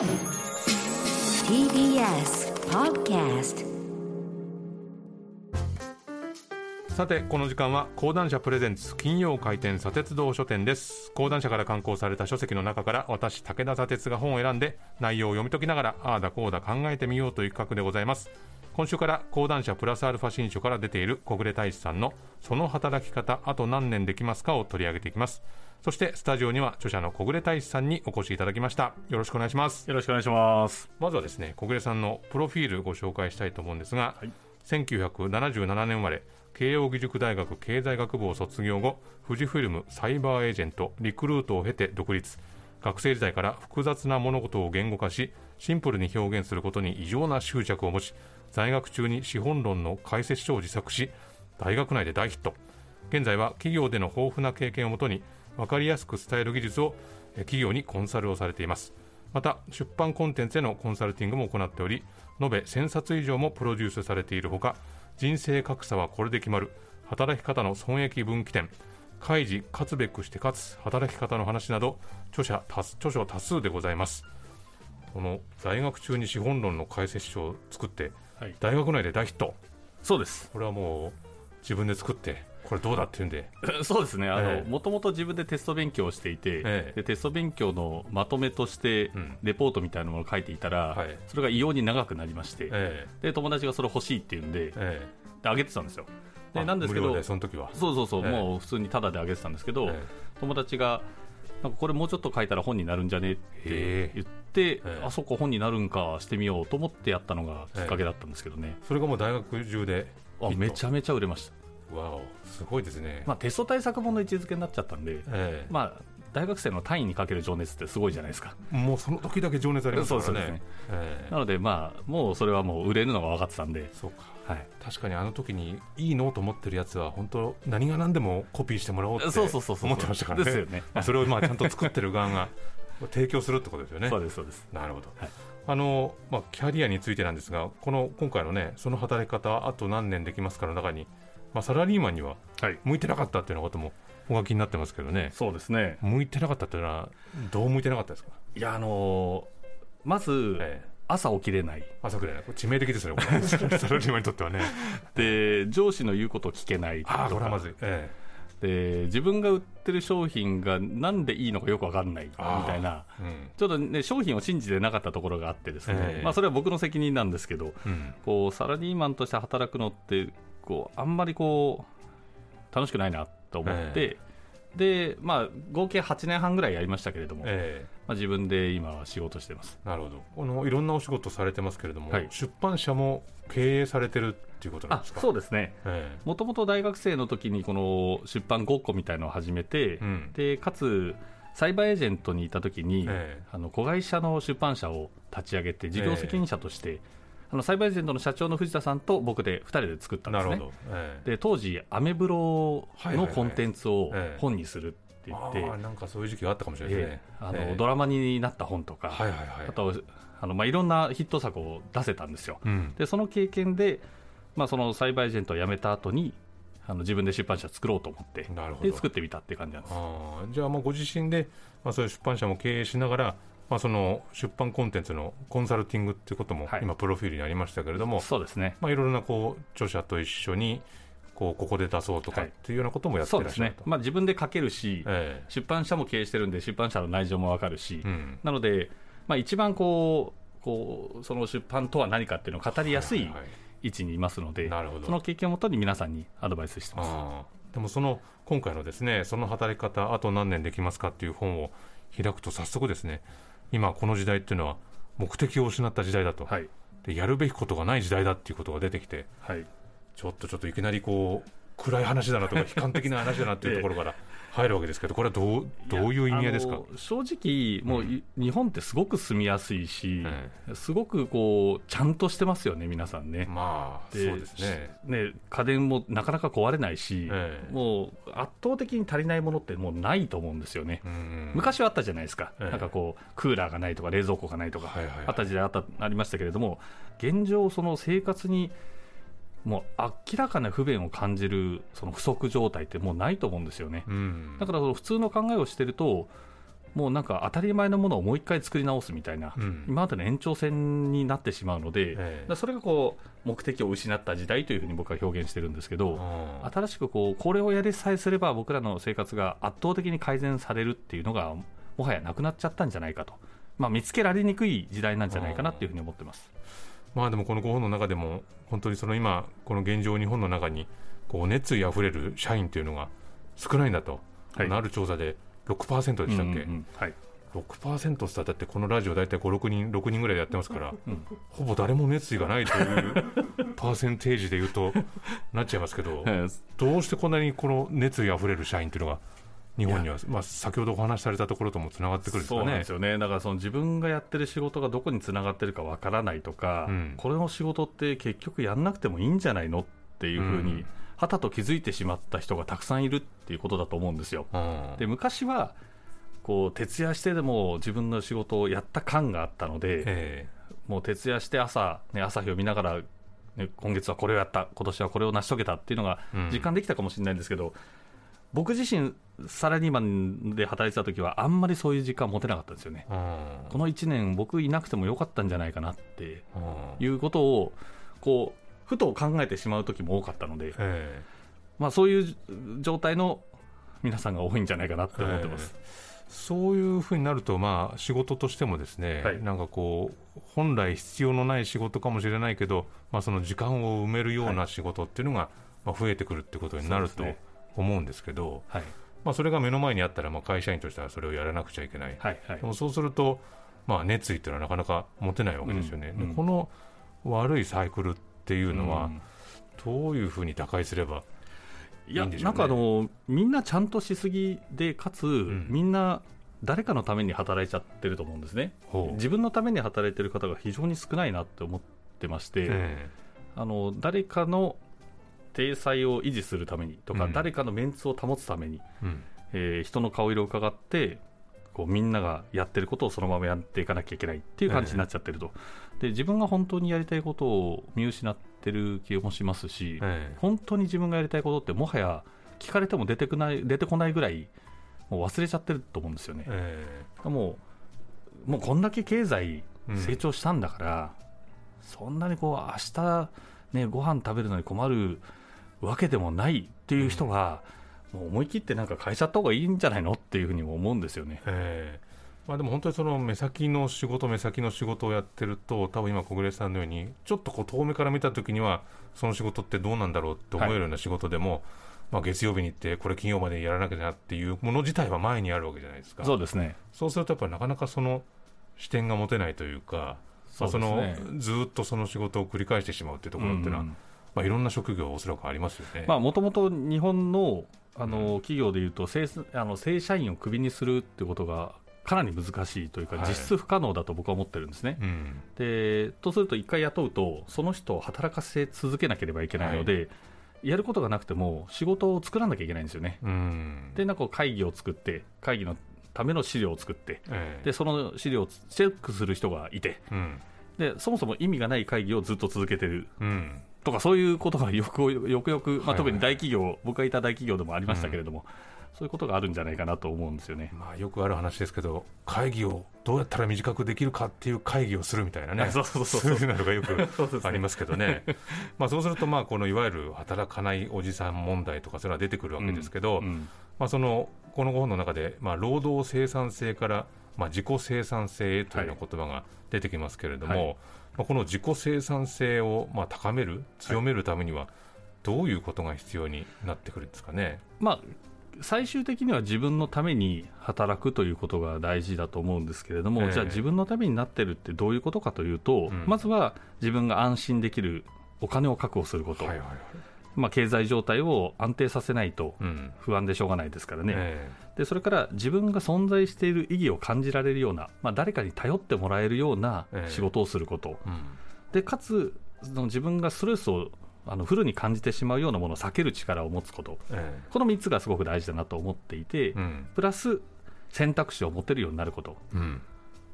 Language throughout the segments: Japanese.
TBS Podcast さてこの時間は講談社プレゼンツ金曜開店砂鉄道書店です。講談社から刊行された書籍の中から私武田砂鉄が本を選んで内容を読み解きながらああだこうだ考えてみようという企画でございます。今週から講談社プラスアルファ新書から出ている小暮大志さんのその働き方あと何年できますかを取り上げていきます。そしてスタジオには著者の小暮大志さんにお越しいただきました。よろしくお願いします。よろしくお願いします。まずはですね小暮さんのプロフィールご紹介したいと思うんですが、1977年生まれ慶應義塾大学経済学部を卒業後富士フイルムサイバーエージェントリクルートを経て独立学生時代から複雑な物事を言語化しシンプルに表現することに異常な執着を持ち在学中に資本論の解説書を自作し大学内で大ヒット。現在は企業での豊富な経験をもとに分かりやすく伝える技術を企業にコンサルをされています。また出版コンテンツへのコンサルティングも行っており延べ1000冊以上もプロデュースされているほか人生格差はこれで決まる働き方の損益分岐点開示勝つべくして勝つ働き方の話など著者多数著書多数でございます。この在学中に資本論の解説書を作って、はい。大学内で大ヒット。そうです。これはもう自分で作ってこれどうだって言うんで。そうですね。もともと自分でテスト勉強をしていて、ええ。でテスト勉強のまとめとしてん、レポートみたいなものを書いていたら、はい。それが異様に長くなりまして、えで、友達がそれ欲しいって言うんで、でえ。えあげてたんですよ。で、なんですけどその時は。そうそうそう、ええ。もう普通にタダであげてたんですけど、え友達が、なんかこれもうちょっと書いたら本になるんじゃねって言って、ええ。あそこ本になるんかしてみようと思ってやったのがきっかけだったんですけどね。それがもう大学中であめちゃゃめちゃ売れました。わおすごいですね、まあ、テスト対策本の位置づけになっちゃったんで、ええ。まあ、大学生の単位にかける情熱ってすごいじゃないですか。もうその時だけ情熱ありますからね。そうですね。ええ。なので、まあ、もうそれはもう売れるのが分かってたんで、そうか。はい、確かにあの時にいいのと思ってるやつは本当何が何でもコピーしてもらおうってそうそうそうそう思ってましたからね。ですよね。まあそれをまあちゃんと作ってる側が提供するってことですよね。そうです、そうです。なるほど、はい。あのまあ、キャリアについてなんですがこの今回のねその働き方あと何年できますかの中に、まあ、サラリーマンにははい、向いてなかったっていうようなこともお書きになってますけどね。そうですね。向いてなかったっていうのはどう向いてなかったですか、いや、あのーまず、ええ。朝起きれない。朝くらい。ねこれ致命的ですよね サラリーマンにとってはね。で、上司の言うことを聞けないとか。ああこれはまずい、えで、自分が売ってる商品がなんでいいのかよく分かんないみたいな。えうん。ちょっとね、商品を信じてなかったところがあってですね、ええ。まあそれは僕の責任なんですけど、うん。こうサラリーマンとして働くのってこうあんまりこう楽しくないなと思って、でまあ合計8年半ぐらいやりましたけれども、えまあ、自分で今は仕事してます。えなるほど。このいろんなお仕事されてますけれども、はい。出版社も経営されてるっていうことなんあですか？そうですね。えもともと大学生の時にこの出版ごっこみたいのを始めて、うん。でかつサイバーエージェントにいた時に、ええ。あの子会社の出版社を立ち上げて事業責任者として、あのサイバーエージェントの社長の藤田さんと僕で2人で作ったんですね。えなるほど、ええ。で当時アメブロのコンテンツをええ本にするって言って、ああなんかそういう時期があったかもしれないですね。え、え。あのええ。ドラマになった本とか、はいはいはい。あとあの、まあ、いろんなヒット作を出せたんですよ、うん。でその経験で、まあ、そのサイバーエージェントを辞めた後にあの自分で出版社作ろうと思ってで作ってみたって感じなんです。じゃあもうご自身で、まあ、そういう出版社も経営しながら、まあ、その出版コンテンツのコンサルティングっていうこともはい。今プロフィールにありましたけれども、そうですね。まあ、いろいろなこう著者と一緒にこうここで出そうとかはい。っていうようなこともやってそうですらっしゃると、、ね。まあ、自分で書けるし、え出版社も経営してるんで出版社の内情もわかるし、えうん。なので、まあ、一番こうこうその出版とは何かっていうのを語りやすいははは位置にいますので、なるほど。その経験をもとに皆さんにアドバイスしてます。でもその今回のですねその働き方あと何年できますかっていう本を開くと早速ですね今この時代っていうのは目的を失った時代だと、はい。でやるべきことがない時代だっていうことが出てきてはい。ちょっとちょっといきなりこう暗い話だなとか悲観的な話だなっていうところから 入るわけですけどこれはどうどういう意味合いですか？正直、もうい、日本ってすごく住みやすいし、えすごくこうちゃんとしてますよね、皆さんね。まあそうですね。ね家電もなかなか壊れないし、ええ。もう圧倒的に足りないものってもうないと思うんですよね。うん。昔はあったじゃないですか、ええ。なんかこう、クーラーがないとか、冷蔵庫がないとか、はいはいはい。あった時代あったありましたけれども、現状、その生活にもう明らかな不便を感じるその不足状態ってもうないと思うんですよね。うん。だから普通の考えをしてると、もうなんか当たり前のものをもう一回作り直すみたいな、うん。今までの延長線になってしまうので、ええ。だからそれがこう目的を失った時代というふうに僕は表現してるんですけど、あ新しくこうこれをやりさえすれば僕らの生活が圧倒的に改善されるっていうのがもはやなくなっちゃったんじゃないかと、まあ、見つけられにくい時代なんじゃないかなっていうふうに思ってます。まあでもこの5本の中でも本当にその今この現状日本の中にこう熱意あふれる社員というのが少ないんだと、はい。ある調査で6%でしたっけ、うんうんうん。はい。6%ってだってこのラジオ大体56人6人ぐらいでやってますから、うんほぼ誰も熱意がないというパーセンテージで言うとなっちゃいますけどええ どうしてこんなにこの熱意あふれる社員っていうのが日本には、まあ、先ほどお話しされたところともつながってくるんですそうなんですよね。だからその自分がやってる仕事がどこにつながってるかわからないとか、うん。これの仕事って結局やんなくてもいいんじゃないのっていうふうに、うん。はたと気づいてしまった人がたくさんいるっていうことだと思うんですよ。うん。で昔はこう徹夜してでも自分の仕事をやった感があったので、え。もう徹夜して朝、ね、朝日を見ながら、ね、今月はこれをやった、今年はこれを成し遂げたっていうのがうん。実感できたかもしれないんですけど、僕自身、サラリーマンで働いてた時は、あんまりそういう時間持てなかったんですよね。この1年、僕いなくてもよかったんじゃないかなってうん。いうことを、こう、ふと考えてしまう時も多かったので、えまあ、そういう状態の皆さんが多いんじゃないかなって思ってます。えそういうふうになると、まあ、仕事としてもですね、はい。なんかこう本来必要のない仕事かもしれないけど、まあ、その時間を埋めるようはな仕事っていうのが、まあ、増えてくるってことになると思うんですけど、はい、まあ、それが目の前にあったら、まあ、会社員としてはそれをやらなくちゃいけない、はい、はい。で。もそうすると、まあ、熱意っていうのはなかなか持てないわけですよね。うん。この悪いサイクルっていうのは、うん。どういうふうに打開すればいやいいんでしょうね？なんかあのみんなちゃんとしすぎでかつ、ん。みんな誰かのために働いちゃってると思うんですね。自分のために働いてる方が非常に少ないなって思ってまして、え。あの誰かの体裁を維持するためにとか、うん。誰かのメンツを保つために、えうん。えー人の顔色を伺ってこうみんながやってることをそのままやっていかなきゃいけないっていう感じになっちゃってると、で自分が本当にやりたいことを見失ってる気もしますし、ええ。本当に自分がやりたいことってもはや聞かれても出てこない出てこないぐらいもう忘れちゃってると思うんですよね。え。もうもうこんだけ経済うん。成長したんだから、そんなにこう明日ねご飯食べるのに困るわけでもないっていう人は、もう思い切ってなんか変えちゃった方がいいんじゃないのっていうふうにも思うんですよね。ええまあ、でも本当にその目先の仕事、目先の仕事をやってると、多分今、小暮さんのように、ちょっとこう遠目から見たときには、その仕事ってどうなんだろうって思えるような仕事でも、まあ、月曜日に行って、これ金曜までやらなきゃなっていうもの自体は前にあるわけじゃないですか。そうですね。そうすると、やっぱりなかなかその視点が持てないというか、まあ、そのそうですねずーっとその仕事を繰り返してしまうっていうところっていうのは、うんまあ、いろんな職業、おそらくありますよね。まあもともと日本のあの企業でいうと正あの正社員をクビにするってことがかなり難しいというか、はい。実質不可能だと僕は思ってるんですね。うん。でとすると、1回雇うと、その人を働かせ続けなければいけないので、やることがなくても、仕事を作らなきゃいけないんですよね。うん。で、なんか会議を作って、会議のための資料を作って、ええ。でその資料をチェックする人がいてうん。で、そもそも意味がない会議をずっと続けてる。うんとか、そういうことがよく よくよく、まあ、はいはい特に大企業、僕がいた大企業でもありましたけれども、そういうことがあるんじゃないかなと思うんですよね。まあ、よくある話ですけど、会議をどうやったら短くできるかっていう会議をするみたいなね、そうそうそうそう。いうのがよく ありますけどね、まあそうすると、まあこのいわゆる働かないおじさん問題とか、それは出てくるわけですけど、うん。まあ、そのこの本の中で、まあ、労働生産性から、まあ、自己生産性へというような言葉が出てきますけれども、はい。まあ、この自己生産性をまあ高める、強めるためには、どういうことが必要になってくるんですかね？まあ、最終的には自分のために働くということが大事だと思うんですけれども、ええ。じゃあ自分のためになってるってどういうことかというと、うん。まずは自分が安心できるお金を確保すること、はいはいはいまあ、経済状態を安定させないとうん。不安でしょうがないですからね、えでそれから自分が存在している意義を感じられるような、まあ、誰かに頼ってもらえるようなええ。仕事をすること、えうん。でかつその自分がストレスをあのフルに感じてしまうようなものを避ける力を持つこと、えこの3つがすごく大事だなと思っていて、えうん。プラス選択肢を持てるようになること、うん。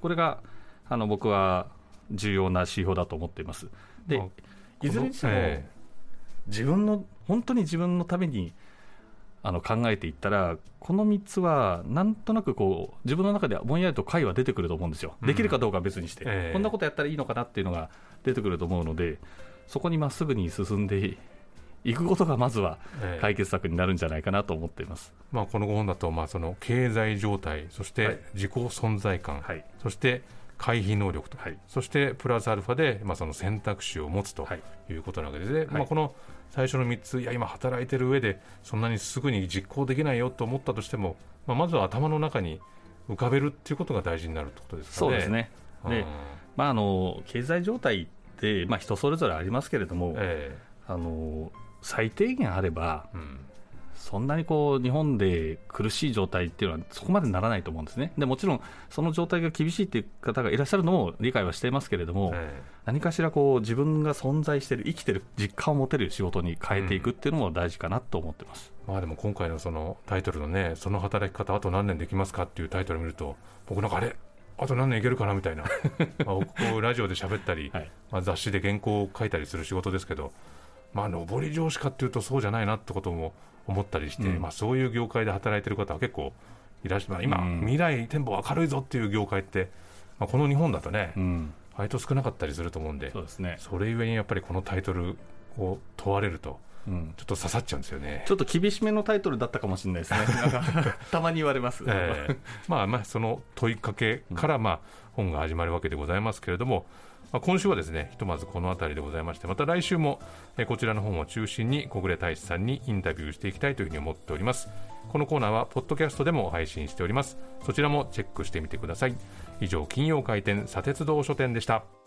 これがあの僕は重要な指標だと思っています。で、まあいずれにしても、え自分の本当に自分のためにあの考えていったら、この3つは、なんとなくこう自分の中でぼんやりと解は出てくると思うんですよ、うん。できるかどうかは別にして、ええ。こんなことやったらいいのかなっていうのが出てくると思うので、そこにまっすぐに進んでいくことがまずはええ。解決策になるんじゃないかなと思っています。まあ、この本だと、まあ、その経済状態、そしはい。て自己存在感、はい。そして回避能力と、はい。そしてプラスアルファで、まあ、その選択肢を持つとはい。いうことなわけですね、まあ、この最初の3つ、いや、今、働いてる上で、そんなにすぐに実行できないよと思ったとしても、まあ、まずは頭の中に浮かべるっていうことが大事になるってことですかね。そうですね。うん。でまあ、あの経済状態って、まあ、人それぞれありますけれども、えあの最低限あれば、えうんそんなにこう日本で苦しい状態っていうのはそこまでならないと思うんですね。でもちろんその状態が厳しいっていう方がいらっしゃるのも理解はしていますけれども、え何かしらこう自分が存在している生きてる実感を持てる仕事に変えていくっていうのも大事かなと思ってます。えまあ、でも今回のそのタイトルのね、その働き方、あと何年できますかっていうタイトルを見ると、僕なんかあれ、あと何年いけるかなみたいな、まあ僕ラジオで喋ったり、はいまあ、雑誌で原稿を書いたりする仕事ですけど、まあ、上り上司かっていうとそうじゃないなってことも思ったりして、うん。まあ、そういう業界で働いてる方は結構いらっしゃる、まあ、今、うん。未来展望明るいぞっていう業界って、まあ、この日本だとね、うん、割と少なかったりすると思うんでそうですね、それゆえにやっぱりこのタイトルを問われるとうん、ちょっと刺さっちゃうんですよね。ちょっと厳しめのタイトルだったかもしれないですね、たまに言われます。ええ。まあまあその問いかけからまあ本が始まるわけでございますけれども、まあ、今週はですねひとまずこの辺りでございましてまた来週もえこちらの本を中心に小暮大使さんにインタビューしていきたいというふうに思っております。このコーナーはポッドキャストでも配信しております。そちらもチェックしてみてください。以上金曜回転砂鉄道書店でした。